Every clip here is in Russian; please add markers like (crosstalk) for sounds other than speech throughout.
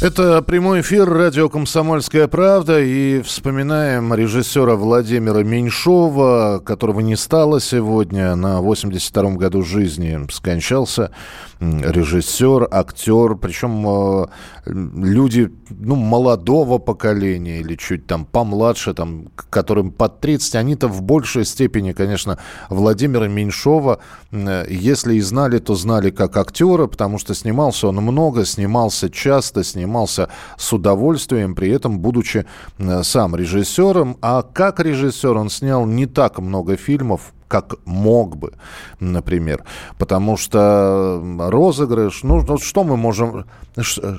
это прямой эфир радио «Комсомольская правда» и вспоминаем режиссера Владимира Меньшова, которого не стало сегодня, на 82-м году жизни скончался режиссер, актер, причем э, люди ну, молодого поколения или чуть там помладше, там, которым под 30, они-то в большей степени, конечно, Владимира Меньшова, э, если и знали, то знали как актера, потому что снимался он много, снимался часто, снимался с удовольствием, при этом будучи э, сам режиссером. А как режиссер он снял не так много фильмов, как мог бы, например. Потому что розыгрыш, ну, ну что мы можем,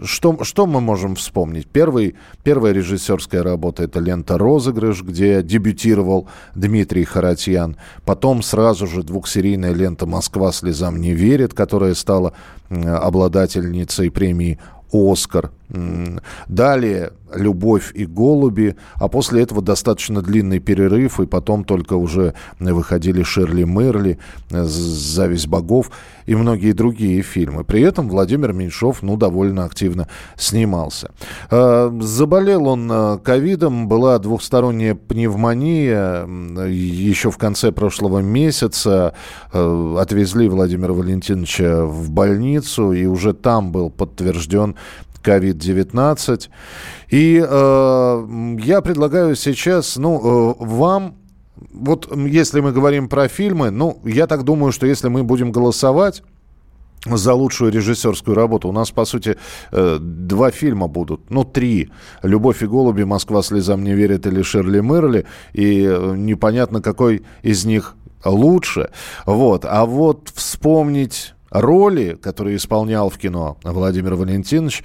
что, что мы можем вспомнить? Первый, первая режиссерская работа – это лента «Розыгрыш», где дебютировал Дмитрий Харатьян. Потом сразу же двухсерийная лента «Москва слезам не верит», которая стала обладательницей премии «Оскар». Далее «Любовь и голуби», а после этого достаточно длинный перерыв, и потом только уже выходили «Шерли Мерли», «Зависть богов» и многие другие фильмы. При этом Владимир Меньшов, ну, довольно активно снимался. А, заболел он а, ковидом, была двухсторонняя пневмония еще в конце прошлого месяца. Отвезли Владимира Валентиновича в больницу, и уже там был подтвержден COVID-19. И э, я предлагаю сейчас, ну, э, вам вот если мы говорим про фильмы, ну, я так думаю, что если мы будем голосовать за лучшую режиссерскую работу. У нас, по сути, э, два фильма будут, ну, три. «Любовь и голуби», «Москва слезам не верит» или «Шерли Мерли». И э, непонятно, какой из них лучше. Вот. А вот вспомнить роли, которые исполнял в кино Владимир Валентинович,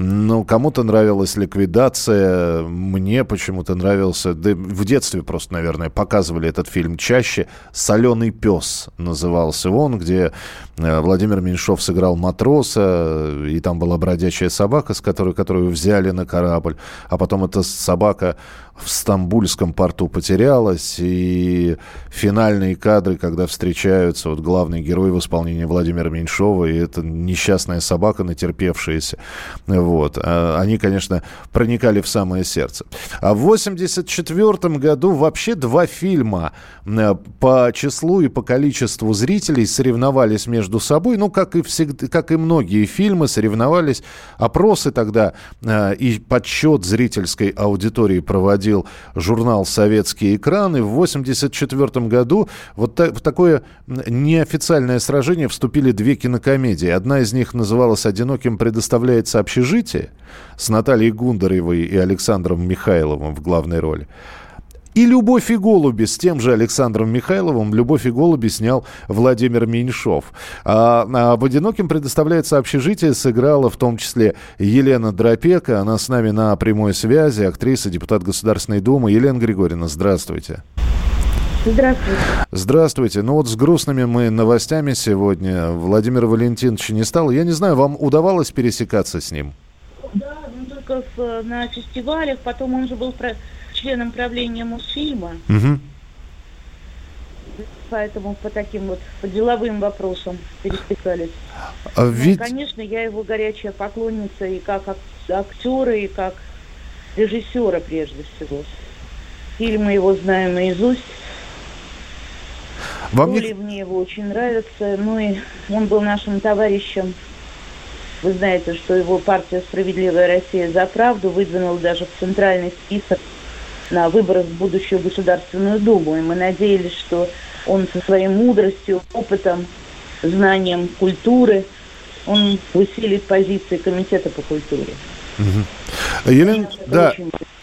ну, кому-то нравилась ликвидация, мне почему-то нравился, да в детстве просто, наверное, показывали этот фильм чаще. «Соленый пес» назывался он, где э, Владимир Меньшов сыграл матроса, и там была бродячая собака, с которой, которую взяли на корабль, а потом эта собака в Стамбульском порту потерялась, и финальные кадры, когда встречаются вот главный герой в исполнении Владимира Меньшова, и это несчастная собака, натерпевшаяся вот. А, они, конечно, проникали в самое сердце. А в 1984 году вообще два фильма э, по числу и по количеству зрителей соревновались между собой. Ну, как и, всегда, как и многие фильмы, соревновались. Опросы тогда э, и подсчет зрительской аудитории проводил журнал «Советские экраны». В 1984 году вот так, в такое неофициальное сражение вступили две кинокомедии. Одна из них называлась «Одиноким предоставляется общежитие», «Общежитие» с Натальей Гундаревой и Александром Михайловым в главной роли. И «Любовь и голуби» с тем же Александром Михайловым «Любовь и голуби» снял Владимир Меньшов. А, а в «Одиноким» предоставляется общежитие, сыграла в том числе Елена Дропека. Она с нами на прямой связи, актриса, депутат Государственной Думы. Елена Григорьевна, здравствуйте. Здравствуйте. Здравствуйте. Ну вот с грустными мы новостями сегодня. Владимир Валентинович не стал. Я не знаю, вам удавалось пересекаться с ним? Да, ну только в, на фестивалях, потом он же был членом правления Мосфильма. Угу. Поэтому по таким вот по деловым вопросам пересекались. А ну, ведь... ну, конечно, я его горячая поклонница и как актера, и как режиссера прежде всего. Фильмы его знаю наизусть. Вам Роли не... мне его очень нравятся. Ну и он был нашим товарищем вы знаете, что его партия «Справедливая Россия за правду» выдвинула даже в центральный список на выборах в будущую Государственную Думу. И мы надеялись, что он со своей мудростью, опытом, знанием культуры, он усилит позиции Комитета по культуре. Угу. Елена, да.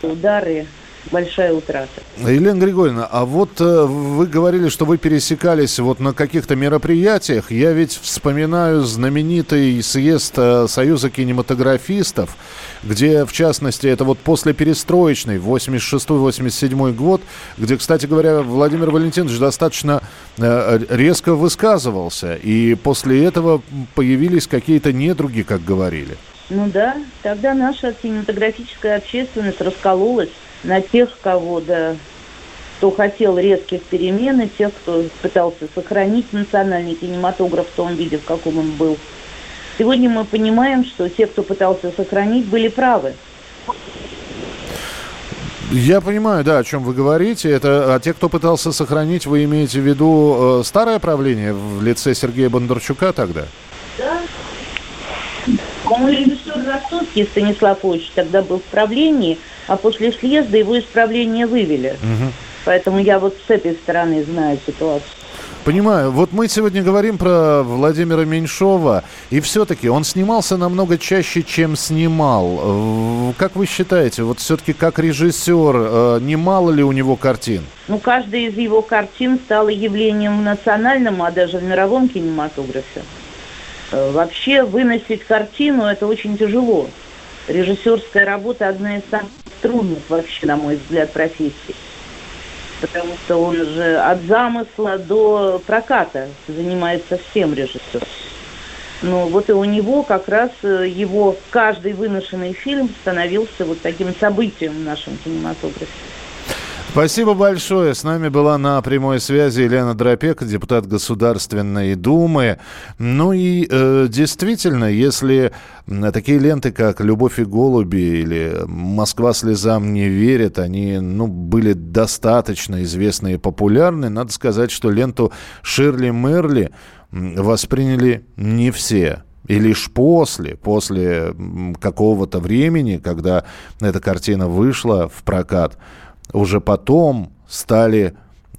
Удары большая утрата. Елена Григорьевна, а вот э, вы говорили, что вы пересекались вот на каких-то мероприятиях. Я ведь вспоминаю знаменитый съезд э, Союза кинематографистов, где, в частности, это вот после перестроечной, 86-87 год, где, кстати говоря, Владимир Валентинович достаточно э, резко высказывался. И после этого появились какие-то недруги, как говорили. Ну да, тогда наша кинематографическая общественность раскололась на тех, кого, да, кто хотел резких перемен, и тех, кто пытался сохранить национальный кинематограф в том виде, в каком он был. Сегодня мы понимаем, что те, кто пытался сохранить, были правы. Я понимаю, да, о чем вы говорите. Это, а те, кто пытался сохранить, вы имеете в виду э, старое правление в лице Сергея Бондарчука тогда? Да. По-моему, режиссер Ростовский Станислав Ильич тогда был в правлении – а после съезда его из правления вывели. Угу. Поэтому я вот с этой стороны знаю ситуацию. Понимаю. Вот мы сегодня говорим про Владимира Меньшова, и все-таки он снимался намного чаще, чем снимал. Как вы считаете, вот все-таки как режиссер, э, немало ли у него картин? Ну, каждая из его картин стала явлением в национальном, а даже в мировом кинематографе. Э, вообще выносить картину – это очень тяжело. Режиссерская работа – одна из самых трудных вообще, на мой взгляд, профессий. Потому что он же от замысла до проката занимается всем режиссер. Ну вот и у него как раз э, его каждый выношенный фильм становился вот таким событием в нашем кинематографе. Спасибо большое. С нами была на прямой связи Елена Дропек, депутат Государственной Думы. Ну и э, действительно, если такие ленты, как «Любовь и голуби» или «Москва слезам не верит», они ну, были достаточно известны и популярны, надо сказать, что ленту Ширли Мерли восприняли не все. И лишь после, после какого-то времени, когда эта картина вышла в прокат, уже потом стали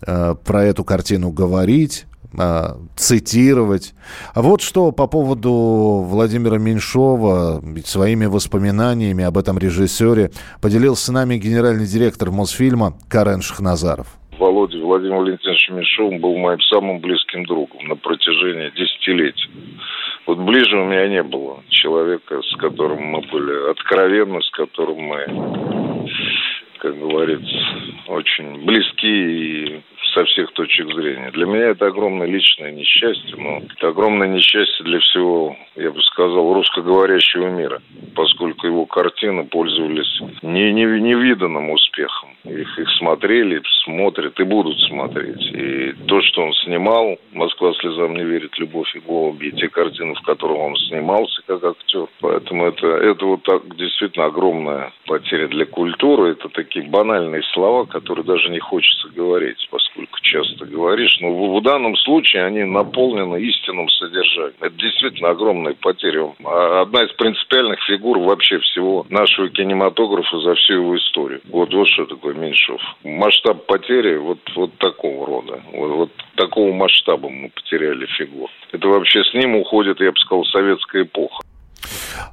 э, про эту картину говорить, э, цитировать. А вот что по поводу Владимира Меньшова своими воспоминаниями об этом режиссере поделился с нами генеральный директор Мосфильма Карен Шахназаров. Володя Владимир Валентинович Меньшов был моим самым близким другом на протяжении десятилетий. Вот ближе у меня не было человека, с которым мы были откровенны, с которым мы как говорится, очень близки и со всех точек зрения. Для меня это огромное личное несчастье, но это огромное несчастье для всего, я бы сказал, русскоговорящего мира, поскольку его картины пользовались не, не, невиданным успехом. Их, их смотрели, смотрят и будут смотреть. И то, что он снимал, «Москва слезам не верит», «Любовь и голуби», и те картины, в которых он снимался как актер. Поэтому это, это вот так действительно огромная потеря для культуры. Это такие банальные слова, которые даже не хочется говорить, поскольку часто говоришь. Но в, в данном случае они наполнены истинным содержанием. Это действительно огромная потеря. А одна из принципиальных фигур вообще всего нашего кинематографа за всю его историю. Вот, вот что такое Меньшов. Масштаб потери вот, вот такого рода. Вот, вот такого масштаба мы потеряли фигуру. Это вообще с ним уходит, я бы сказал, советская эпоха.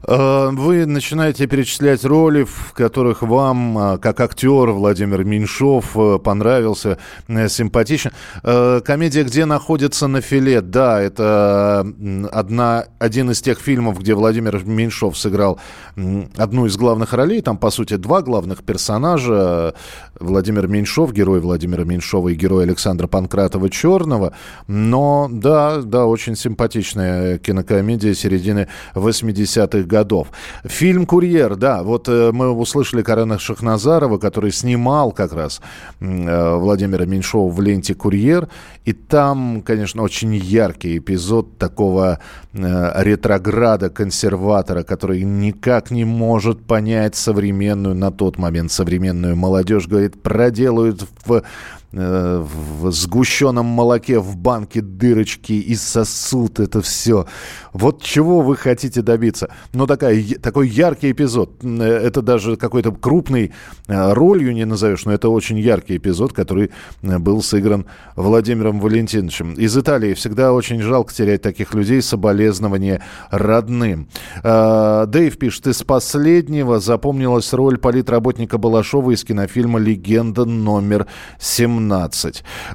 Э, вы начинаете перечислять роли, в которых вам, э, как актер Владимир Меньшов, э, понравился, симпатичен. Комедия «Где находится на филе». Да, это одна, один из тех фильмов, где Владимир Меньшов сыграл одну из главных ролей. Там, по сути, два главных персонажа. Владимир Меньшов, герой Владимира Меньшова и герой Александра Панкратова Черного. Но, да, да, очень симпатичная кинокомедия середины 80-х годов. Фильм «Курьер», да, вот э, мы услышали Карена Шахназарова, который снимал как раз э, Владимира Меньшова в ленте «Курьер», и там, конечно, очень яркий эпизод такого э, ретрограда-консерватора, который никак не может понять современную, на тот момент современную молодежь, говорит, проделают в в сгущенном молоке в банке дырочки и сосут это все. Вот чего вы хотите добиться? Ну, такая, такой яркий эпизод. Э, это даже какой-то крупной э, ролью не назовешь, но это очень яркий эпизод, который э, был сыгран Владимиром Валентиновичем. Из Италии всегда очень жалко терять таких людей, соболезнования родным. Дэйв пишет, из последнего запомнилась роль политработника Балашова из кинофильма «Легенда номер 17».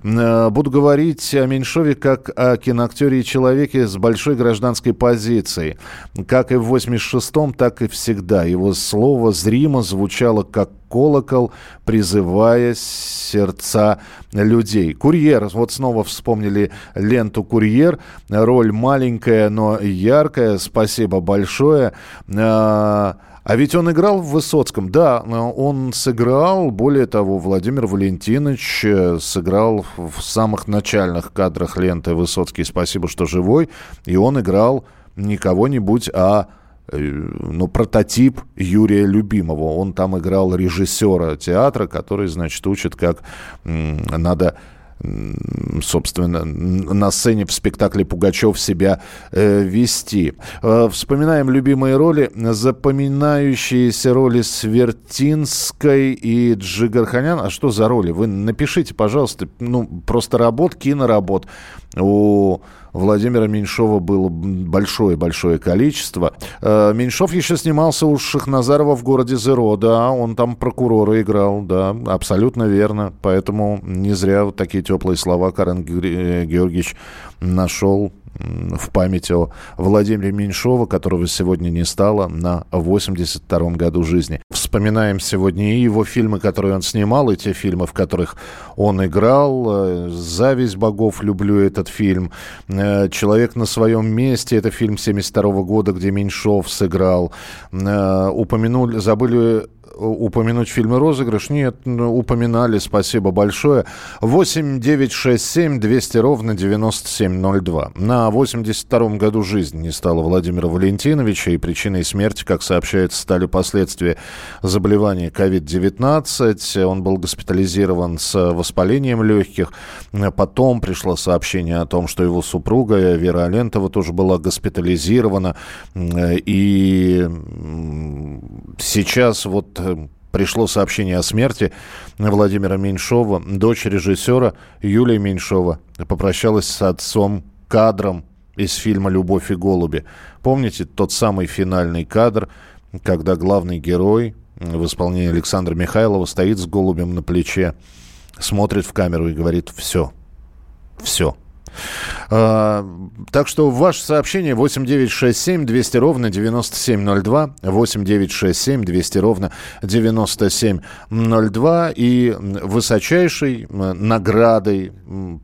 Буду говорить о Меньшове как о киноактере и человеке с большой гражданской позицией. Как и в 86-м, так и всегда. Его слово зримо звучало как колокол, призывая сердца людей. «Курьер». Вот снова вспомнили ленту «Курьер». Роль маленькая, но яркая. Спасибо большое. А ведь он играл в Высоцком. Да, он сыграл. Более того, Владимир Валентинович э, сыграл в самых начальных кадрах ленты «Высоцкий. Спасибо, что живой». И он играл не кого-нибудь, а Э, ну, прототип Юрия Любимого. Он там играл режиссера театра, который, значит, учит, как надо собственно, на сцене в спектакле Пугачев себя э, вести. Э, вспоминаем любимые роли, запоминающиеся роли Свертинской и Джигарханян. А что за роли? Вы напишите, пожалуйста, ну, просто работ, киноработ. У Владимира Меньшова было большое-большое количество. Э, Меньшов еще снимался у Шахназарова в городе Зеро, да, он там прокурора играл, да, абсолютно верно. Поэтому не зря вот такие теплые слова Карен Георгиевич нашел в память о Владимире Меньшова, которого сегодня не стало, на 82-м году жизни. Вспоминаем сегодня и его фильмы, которые он снимал, и те фильмы, в которых он играл. «Зависть богов», люблю этот фильм. «Э, «Человек на своем месте», это фильм 72 года, где Меньшов сыграл. Э, упомянули, забыли упомянуть фильмы «Розыгрыш»? Нет, ну, упоминали, спасибо большое. 8 9 6 7 200 ровно 9702. На 82-м году жизни не стало Владимира Валентиновича, и причиной смерти, как сообщается, стали последствия заболевания COVID-19. Он был госпитализирован с воспалением легких. Потом пришло сообщение о том, что его супруга Вера Алентова тоже была госпитализирована. И сейчас вот пришло сообщение о смерти Владимира Меньшова. Дочь режиссера Юлия Меньшова попрощалась с отцом кадром из фильма «Любовь и голуби». Помните тот самый финальный кадр, когда главный герой в исполнении Александра Михайлова стоит с голубем на плече, смотрит в камеру и говорит «все, все». А, так что ваше сообщение 8967 200 ровно 9702, 8967 200 ровно 9702. И высочайшей наградой,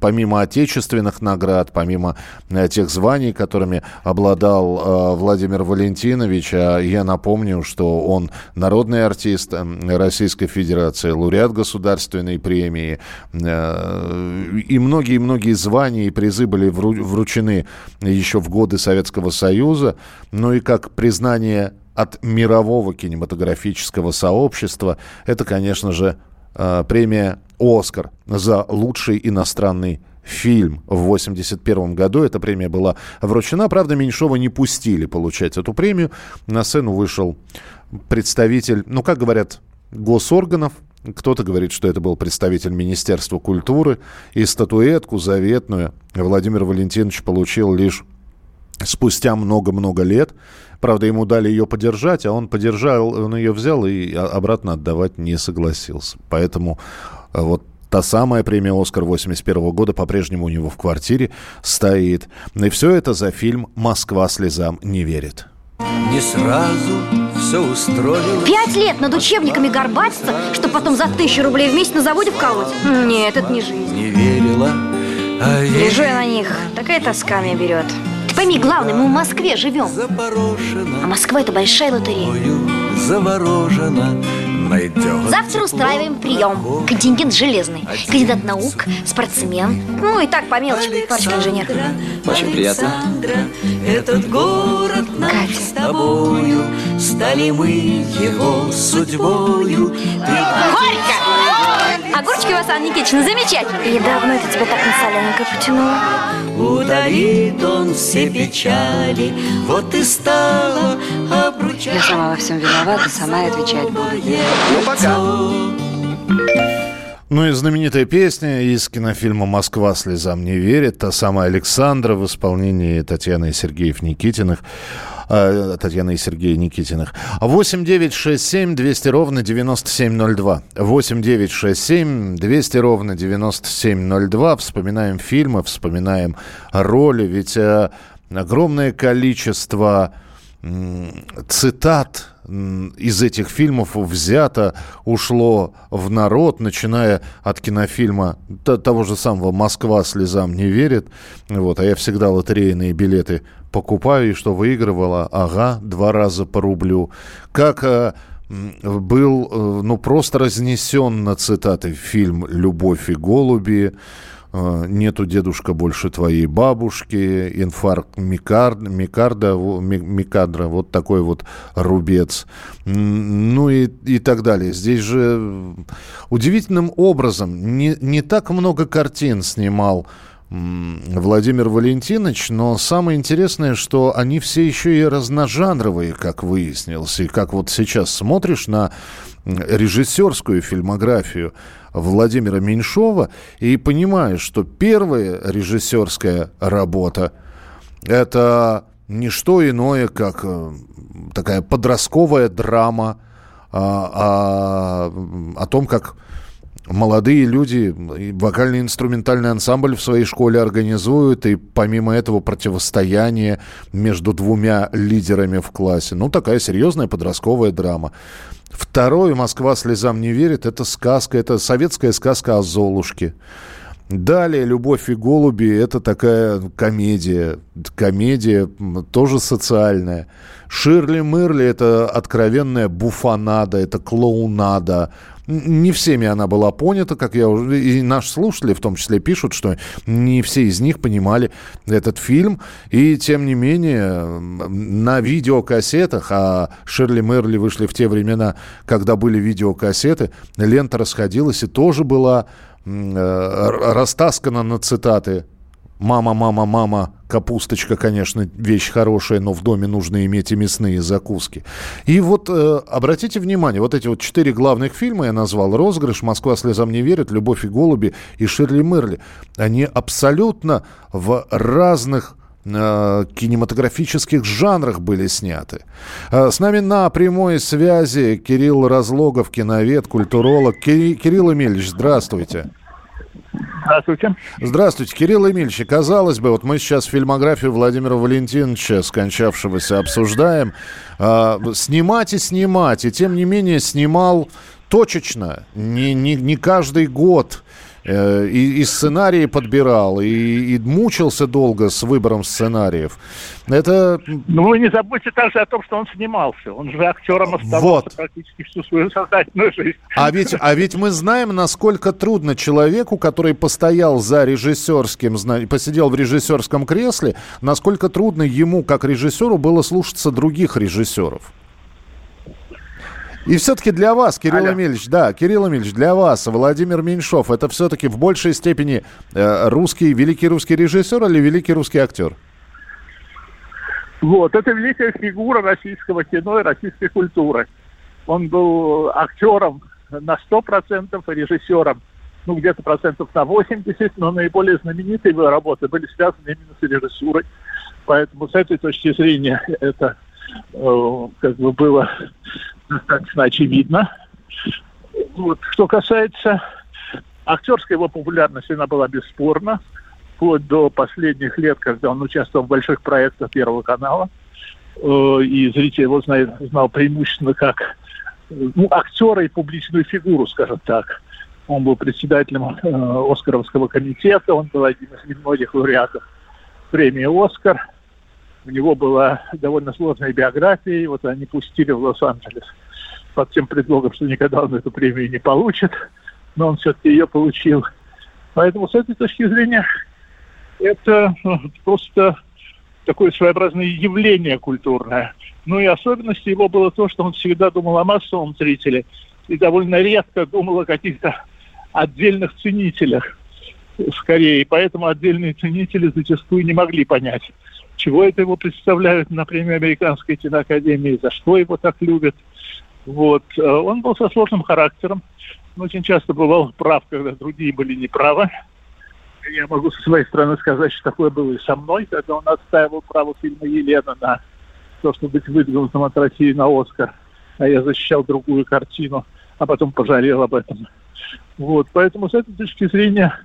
помимо отечественных наград, помимо э, тех званий, которыми обладал э, Владимир Валентинович, а я напомню, что он народный артист Российской Федерации, лауреат государственной премии э, и многие-многие звания и призы были вручены еще в годы Советского Союза, ну и как признание от мирового кинематографического сообщества, это, конечно же, э, премия «Оскар» за лучший иностранный фильм в 1981 году. Эта премия была вручена. Правда, Меньшова не пустили получать эту премию. На сцену вышел представитель, ну, как говорят, госорганов, кто-то говорит, что это был представитель Министерства культуры. И статуэтку заветную Владимир Валентинович получил лишь спустя много-много лет. Правда, ему дали ее подержать, а он подержал, он ее взял и обратно отдавать не согласился. Поэтому э, вот та самая премия «Оскар» 81 года по-прежнему у него в квартире стоит. И все это за фильм «Москва слезам не верит». Не сразу все устроилось. Пять лет над учебниками горбатиться, что потом за тысячу рублей в месяц на заводе вколоть? Нет, это не жизнь. Не верила, а Лежу я на них, такая тоска меня берет. Ты пойми, главное, мы в Москве живем. А Москва это большая лотерея. Заворожена найдет. Завтра устраиваем прием. Контингент железный. Кандидат наук, спортсмен. Ну и так по мелочи, парочка инженер. Очень приятно. Этот город наш с тобою, Стали мы его судьбою. Горько! Огурчики у вас, Анна Никитична, замечательные. И давно это тебя так на солененькое потянуло? Удалит он все печали, вот и стало обручать. Я сама во всем виновата, сама и отвечать буду. Ну, пока. Ну и знаменитая песня из кинофильма «Москва слезам не верит», та самая Александра в исполнении Татьяны и Сергеев Никитиных. Э, Татьяны и Сергея Никитиных. 8 9 6 7 200 ровно 9702. 8 9 6 7 200 ровно 9702. Вспоминаем фильмы, вспоминаем роли. Ведь э, огромное количество цитат из этих фильмов взято, ушло в народ, начиная от кинофильма того же самого «Москва слезам не верит». Вот, а я всегда лотерейные билеты покупаю, и что выигрывала? Ага, два раза по рублю. Как э, был, э, ну, просто разнесен на цитаты фильм «Любовь и голуби», э, нету дедушка больше твоей бабушки, инфаркт микард, микарда, микадра, вот такой вот рубец, ну и, и так далее. Здесь же удивительным образом не, не так много картин снимал Владимир Валентинович, но самое интересное, что они все еще и разножанровые, как выяснилось. И как вот сейчас смотришь на режиссерскую фильмографию Владимира Меньшова и понимаешь, что первая режиссерская работа – это не что иное, как э, такая подростковая драма а, а, о том, как молодые люди вокальный инструментальный ансамбль в своей школе организуют, и помимо этого противостояние между двумя лидерами в классе. Ну, такая серьезная подростковая драма. Второе «Москва слезам не верит» — это сказка, это советская сказка о Золушке. Далее «Любовь и голуби» — это такая комедия. Комедия тоже социальная. «Ширли Мырли» — это откровенная буфанада, это клоунада. Не всеми она была понята, как я уже... И наши слушатели в том числе пишут, что не все из них понимали этот фильм. И, тем не менее, на видеокассетах, а Шерли Мерли вышли в те времена, когда были видеокассеты, лента расходилась и тоже была растаскана на цитаты Мама, мама, мама, капусточка, конечно, вещь хорошая, но в доме нужно иметь и мясные закуски. И вот э, обратите внимание, вот эти вот четыре главных фильма я назвал «Розыгрыш», «Москва слезам не верит», «Любовь и голуби» и «Ширли Мерли». Они абсолютно в разных э, кинематографических жанрах были сняты. Э, с нами на прямой связи Кирилл Разлогов, киновед, культуролог. Кирилл Эмильевич, здравствуйте. Здравствуйте. Здравствуйте, Кирилл Эмильевич. Казалось бы, вот мы сейчас фильмографию Владимира Валентиновича, скончавшегося, обсуждаем. А, снимать и снимать, и тем не менее снимал точечно, не, не, не каждый год. Э, и, и сценарии подбирал, и, и мучился долго с выбором сценариев. Это... Ну, вы не забудьте также о том, что он снимался. Он же актером оставался вот. практически всю свою сознательную жизнь. А ведь, а ведь мы знаем, насколько трудно человеку, который постоял за режиссерским, посидел в режиссерском кресле, насколько трудно ему, как режиссеру, было слушаться других режиссеров. И все-таки для вас, Кирилл Алло. Эмильевич, да, Кирилл Эмильевич, для вас Владимир Меньшов, это все-таки в большей степени э, русский, великий русский режиссер или великий русский актер? Вот, это великая фигура российского кино и российской культуры. Он был актером на 100% и режиссером, ну, где-то процентов на 80, но наиболее знаменитые его работы были связаны именно с режиссурой. Поэтому с этой точки зрения это как бы было достаточно очевидно. Вот. Что касается актерской его популярности, она была бесспорна, вплоть до последних лет, когда он участвовал в больших проектах Первого канала. Э, и зритель его знает, знал преимущественно как ну, актера и публичную фигуру, скажем так. Он был председателем э, Оскаровского комитета, он был один из немногих лауреатов премии «Оскар». У него была довольно сложная биография, и вот они пустили в Лос-Анджелес под тем предлогом, что никогда он эту премию не получит, но он все-таки ее получил. Поэтому с этой точки зрения это ну, просто такое своеобразное явление культурное. Ну и особенностью его было то, что он всегда думал о массовом зрителе и довольно редко думал о каких-то отдельных ценителях скорее. И поэтому отдельные ценители зачастую не могли понять, чего это его представляют на премии Американской киноакадемии, за что его так любят. Вот. Э, он был со сложным характером. Он очень часто бывал прав, когда другие были неправы. Я могу со своей стороны сказать, что такое было и со мной, когда он отстаивал право фильма «Елена» на то, чтобы быть выдвинутым от России на Оскар. А я защищал другую картину, а потом пожалел об этом. Вот, поэтому с этой точки зрения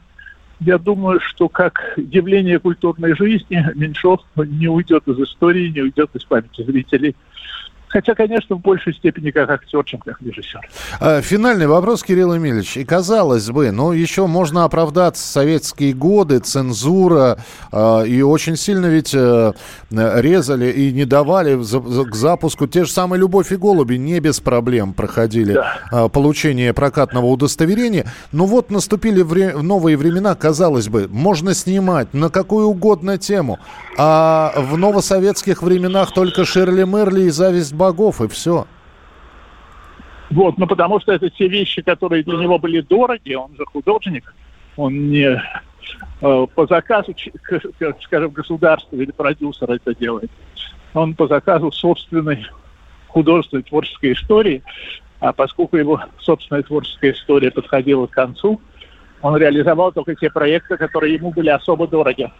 я думаю, что как явление культурной жизни Меньшов не уйдет из истории, не уйдет из памяти зрителей. Хотя, конечно, в большей степени как актер, чем как режиссер. А, финальный вопрос, Кирилл Эмильевич. И казалось бы, ну, еще можно оправдаться советские годы, цензура, э, и очень сильно ведь э, резали и не давали за, за, к запуску. Те же самые «Любовь и голуби» не без проблем проходили да. э, получение прокатного удостоверения. Но вот наступили вре- новые времена, казалось бы, можно снимать на какую угодно тему. А в новосоветских временах только Шерли Мерли и «Зависть богов, и все. Вот, ну потому что это те вещи, которые для него были дороги, он же художник, он не э, по заказу, скажем, государства или продюсера это делает. Он по заказу собственной художественной творческой истории, а поскольку его собственная творческая история подходила к концу, он реализовал только те проекты, которые ему были особо дороги.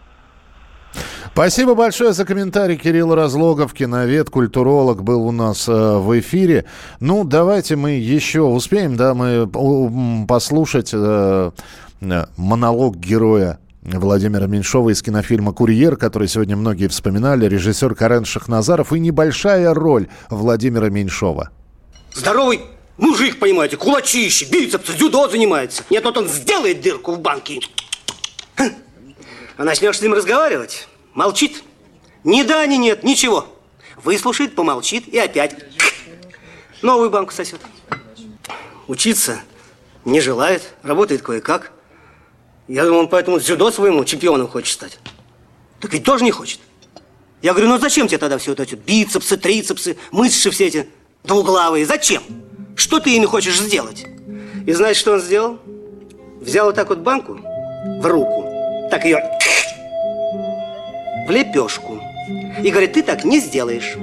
Спасибо большое за комментарий. Кирилл Разлогов, киновед, культуролог, был у нас э, в эфире. Ну, давайте мы еще успеем, да, мы послушать э, э, монолог героя Владимира Меньшова из кинофильма «Курьер», который сегодня многие вспоминали, режиссер Карен Шахназаров и небольшая роль Владимира Меньшова. Здоровый мужик, понимаете, кулачище, бицепсы, дзюдо занимается. Нет, вот он сделает дырку в банке. А начнешь с ним разговаривать, Молчит. Ни да, ни нет, ничего. Выслушает, помолчит и опять новую банку сосет. Учиться не желает, работает кое-как. Я думаю, он поэтому дзюдо своему чемпионом хочет стать. Так ведь тоже не хочет. Я говорю, ну зачем тебе тогда все вот эти бицепсы, трицепсы, мышцы все эти двуглавые? Зачем? Что ты ими хочешь сделать? И знаешь, что он сделал? Взял вот так вот банку в руку, так ее в лепешку. И говорит, ты так не сделаешь.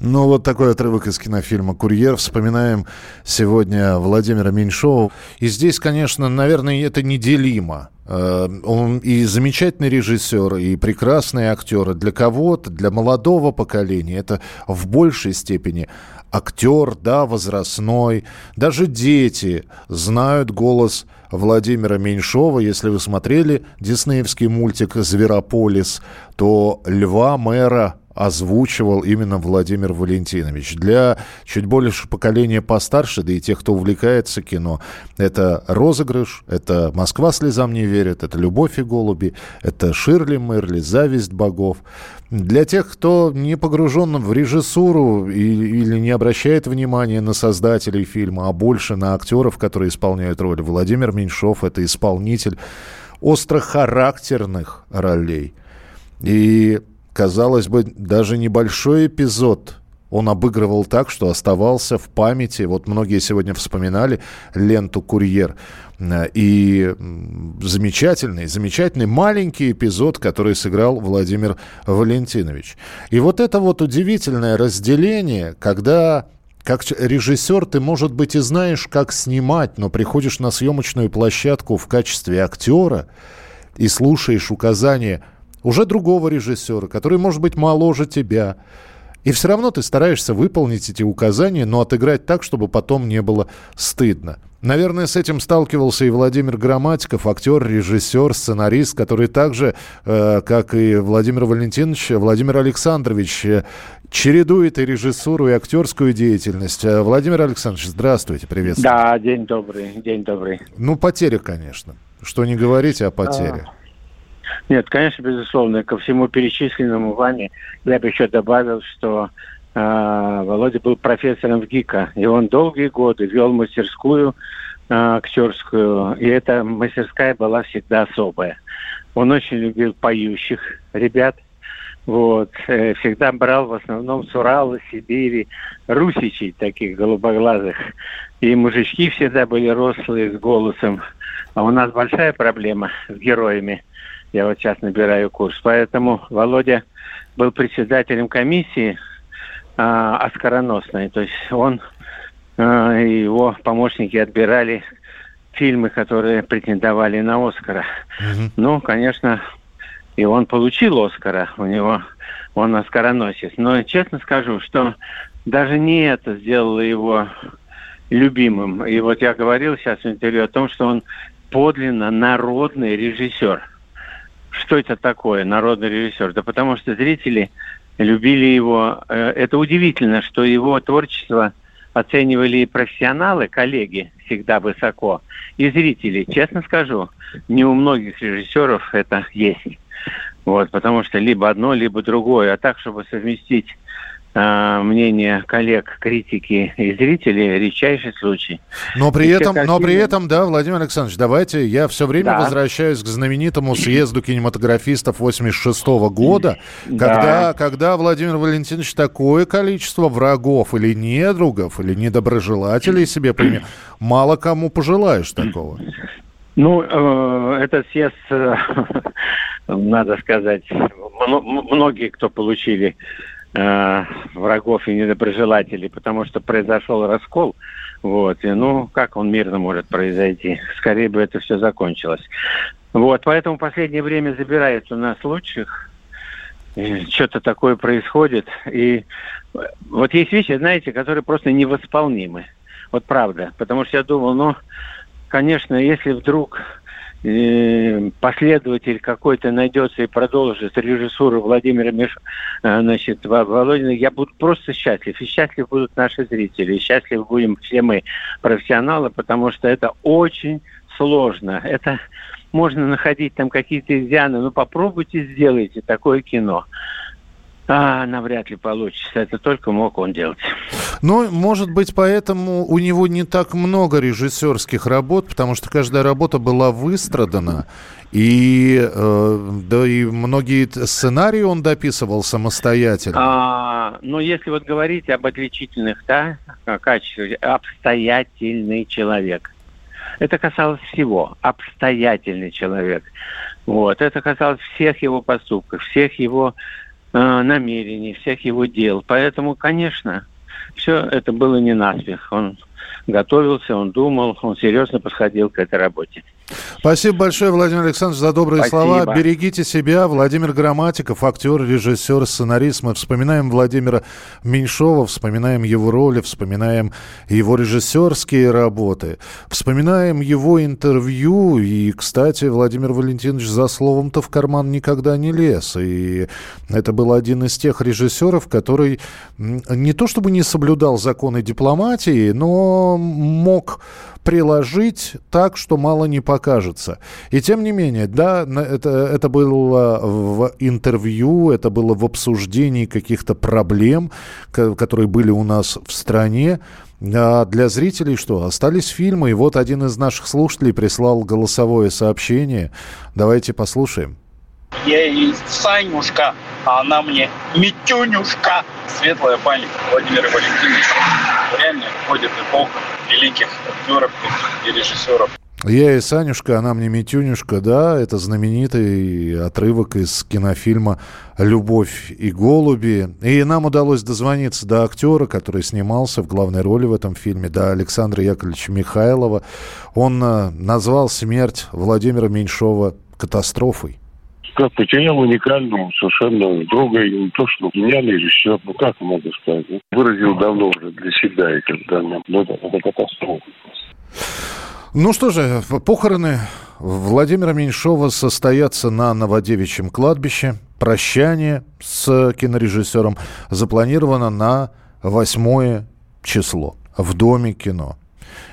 Ну, вот такой отрывок из кинофильма «Курьер». Вспоминаем сегодня Владимира Меньшова. И здесь, конечно, наверное, это неделимо. Э, он и замечательный режиссер, и прекрасный актер. Для кого-то, для молодого поколения, это в большей степени актер, да, возрастной. Даже дети знают голос Владимира Меньшова. Если вы смотрели диснеевский мультик «Зверополис», то льва мэра озвучивал именно Владимир Валентинович. Для чуть больше поколения постарше, да и тех, кто увлекается кино, это «Розыгрыш», это «Москва слезам не верит», это «Любовь и голуби», это «Ширли Мерли», «Зависть богов». Для тех, кто не погружен в режиссуру и, или не обращает внимания на создателей фильма, а больше на актеров, которые исполняют роль, Владимир Меньшов – это исполнитель острохарактерных ролей. И казалось бы, даже небольшой эпизод он обыгрывал так, что оставался в памяти. Вот многие сегодня вспоминали ленту «Курьер». И замечательный, замечательный маленький эпизод, который сыграл Владимир Валентинович. И вот это вот удивительное разделение, когда как режиссер ты, может быть, и знаешь, как снимать, но приходишь на съемочную площадку в качестве актера и слушаешь указания – уже другого режиссера, который, может быть, моложе тебя. И все равно ты стараешься выполнить эти указания, но отыграть так, чтобы потом не было стыдно. Наверное, с этим сталкивался и Владимир Грамматиков, актер, режиссер, сценарист, который также, э, как и Владимир Валентинович, Владимир Александрович, э, чередует и режиссуру, и актерскую деятельность. Э, Владимир Александрович, здравствуйте, приветствую. Да, день добрый, день добрый. Ну, потеря, конечно. Что не говорите о потере. А... Нет, конечно, безусловно. Ко всему перечисленному вами я бы еще добавил, что э, Володя был профессором в ГИКа, и он долгие годы вел мастерскую э, актерскую, и эта мастерская была всегда особая. Он очень любил поющих ребят, Вот. Э, всегда брал в основном с Урала, Сибири, русичей таких голубоглазых. И мужички всегда были рослые, с голосом. А у нас большая проблема с героями. Я вот сейчас набираю курс. Поэтому Володя был председателем комиссии а, оскароносной. То есть он а, и его помощники отбирали фильмы, которые претендовали на Оскара. Угу. Ну, конечно, и он получил Оскара. У него он оскароносец. Но честно скажу, что даже не это сделало его любимым. И вот я говорил сейчас в интервью о том, что он подлинно народный режиссер. Что это такое, народный режиссер? Да потому что зрители любили его. Э, это удивительно, что его творчество оценивали и профессионалы, коллеги, всегда высоко, и зрители. Честно скажу, не у многих режиссеров это есть. Вот, потому что либо одно, либо другое. А так, чтобы совместить мнение коллег, критики и зрителей, редчайший случай. Но при, этом, но при этом, да, Владимир Александрович, давайте, я все время да. возвращаюсь к знаменитому съезду кинематографистов 86 -го года, да. когда, когда Владимир Валентинович такое количество врагов или недругов, или недоброжелателей себе принял, мало кому пожелаешь такого. Ну, э, этот съезд, э, (laughs) надо сказать, многие, кто получили э, врагов и недоброжелателей, потому что произошел раскол. Вот, и, ну, как он мирно может произойти? Скорее бы это все закончилось. Вот, поэтому последнее время забирают у нас лучших. Что-то такое происходит. И вот есть вещи, знаете, которые просто невосполнимы. Вот правда. Потому что я думал, ну, конечно, если вдруг последователь какой-то найдется и продолжит режиссуру Владимира Миш... Э, значит, Володина, я буду просто счастлив. И счастливы будут наши зрители, и счастливы будем все мы, профессионалы, потому что это очень сложно. Это можно находить там какие-то изъяны, но попробуйте сделайте такое кино. А, навряд ли получится. Это только мог он делать. Ну, может быть, поэтому у него не так много режиссерских работ, потому что каждая работа была выстрадана. И, э, да, и многие сценарии он дописывал самостоятельно. А, ну, если вот говорить об отличительных да, качествах, обстоятельный человек. Это касалось всего. Обстоятельный человек. Вот. Это касалось всех его поступков, всех его Э, намерений, всех его дел. Поэтому, конечно, все это было не наспех. Он готовился, он думал, он серьезно подходил к этой работе. Спасибо большое, Владимир Александрович, за добрые Спасибо. слова. Берегите себя. Владимир Грамматиков, актер, режиссер, сценарист. Мы вспоминаем Владимира Меньшова, вспоминаем его роли, вспоминаем его режиссерские работы, вспоминаем его интервью. И, кстати, Владимир Валентинович за словом-то в карман никогда не лез. И это был один из тех режиссеров, который не то чтобы не соблюдал законы дипломатии, но мог приложить так, что мало не покажется. И тем не менее, да, это, это было в интервью, это было в обсуждении каких-то проблем, которые были у нас в стране. А для зрителей что? Остались фильмы. И вот один из наших слушателей прислал голосовое сообщение. Давайте послушаем. Я ей Санюшка, а она мне Митюнюшка. Светлая память Владимира Валентиновича. Реально входит эпоха великих актеров и режиссеров. Я и Санюшка, она мне Митюнюшка, да, это знаменитый отрывок из кинофильма «Любовь и голуби». И нам удалось дозвониться до актера, который снимался в главной роли в этом фильме, до Александра Яковлевича Михайлова. Он э, назвал смерть Владимира Меньшова катастрофой как потерял уникального совершенно друга, и не то, что гениальный режиссер, ну как можно сказать, ну, выразил давно уже для себя это, да, ну, это, это катастрофа. Ну что же, похороны Владимира Меньшова состоятся на Новодевичьем кладбище. Прощание с кинорежиссером запланировано на 8 число в Доме кино.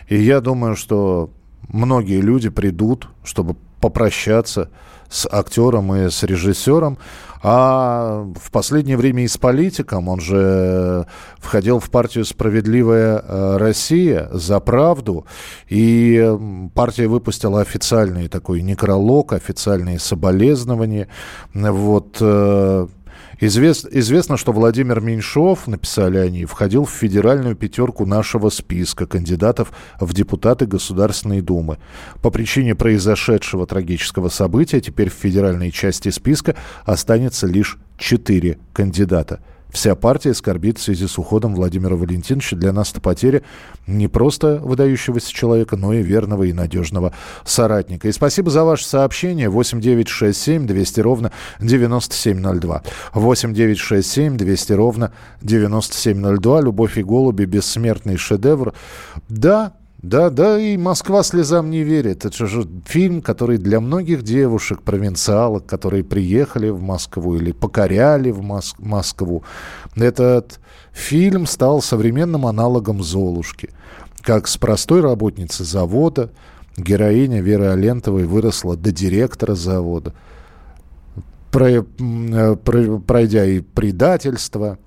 И я думаю, что многие люди придут, чтобы попрощаться с актером и с режиссером, а в последнее время и с политиком. Он же входил в партию «Справедливая э, Россия» за правду, и партия выпустила официальный такой некролог, официальные соболезнования. Вот э, Извест, известно, что Владимир Меньшов, написали они, входил в федеральную пятерку нашего списка кандидатов в депутаты Государственной Думы. По причине произошедшего трагического события теперь в федеральной части списка останется лишь четыре кандидата – Вся партия скорбит в связи с уходом Владимира Валентиновича. Для нас это потеря не просто выдающегося человека, но и верного и надежного соратника. И спасибо за ваше сообщение. 8 9 6 7 200 ровно 9702. 8 9 6 7 200 ровно 9702. «Любовь и голуби» – бессмертный шедевр. Да, да, да, и Москва слезам не верит. Это же фильм, который для многих девушек, провинциалок, которые приехали в Москву или покоряли в Мос- Москву, этот фильм стал современным аналогом «Золушки». Как с простой работницы завода героиня Веры Алентовой выросла до директора завода, про, пройдя и предательство,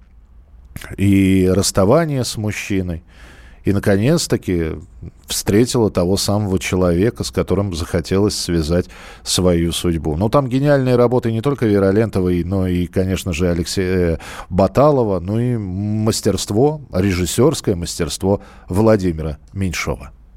и расставание с мужчиной – и, наконец-таки, встретила того самого человека, с которым захотелось связать свою судьбу. Но там гениальные работы не только Веры Алентовой, но и, конечно же, Алексея Баталова, ну и мастерство, режиссерское мастерство Владимира Меньшова.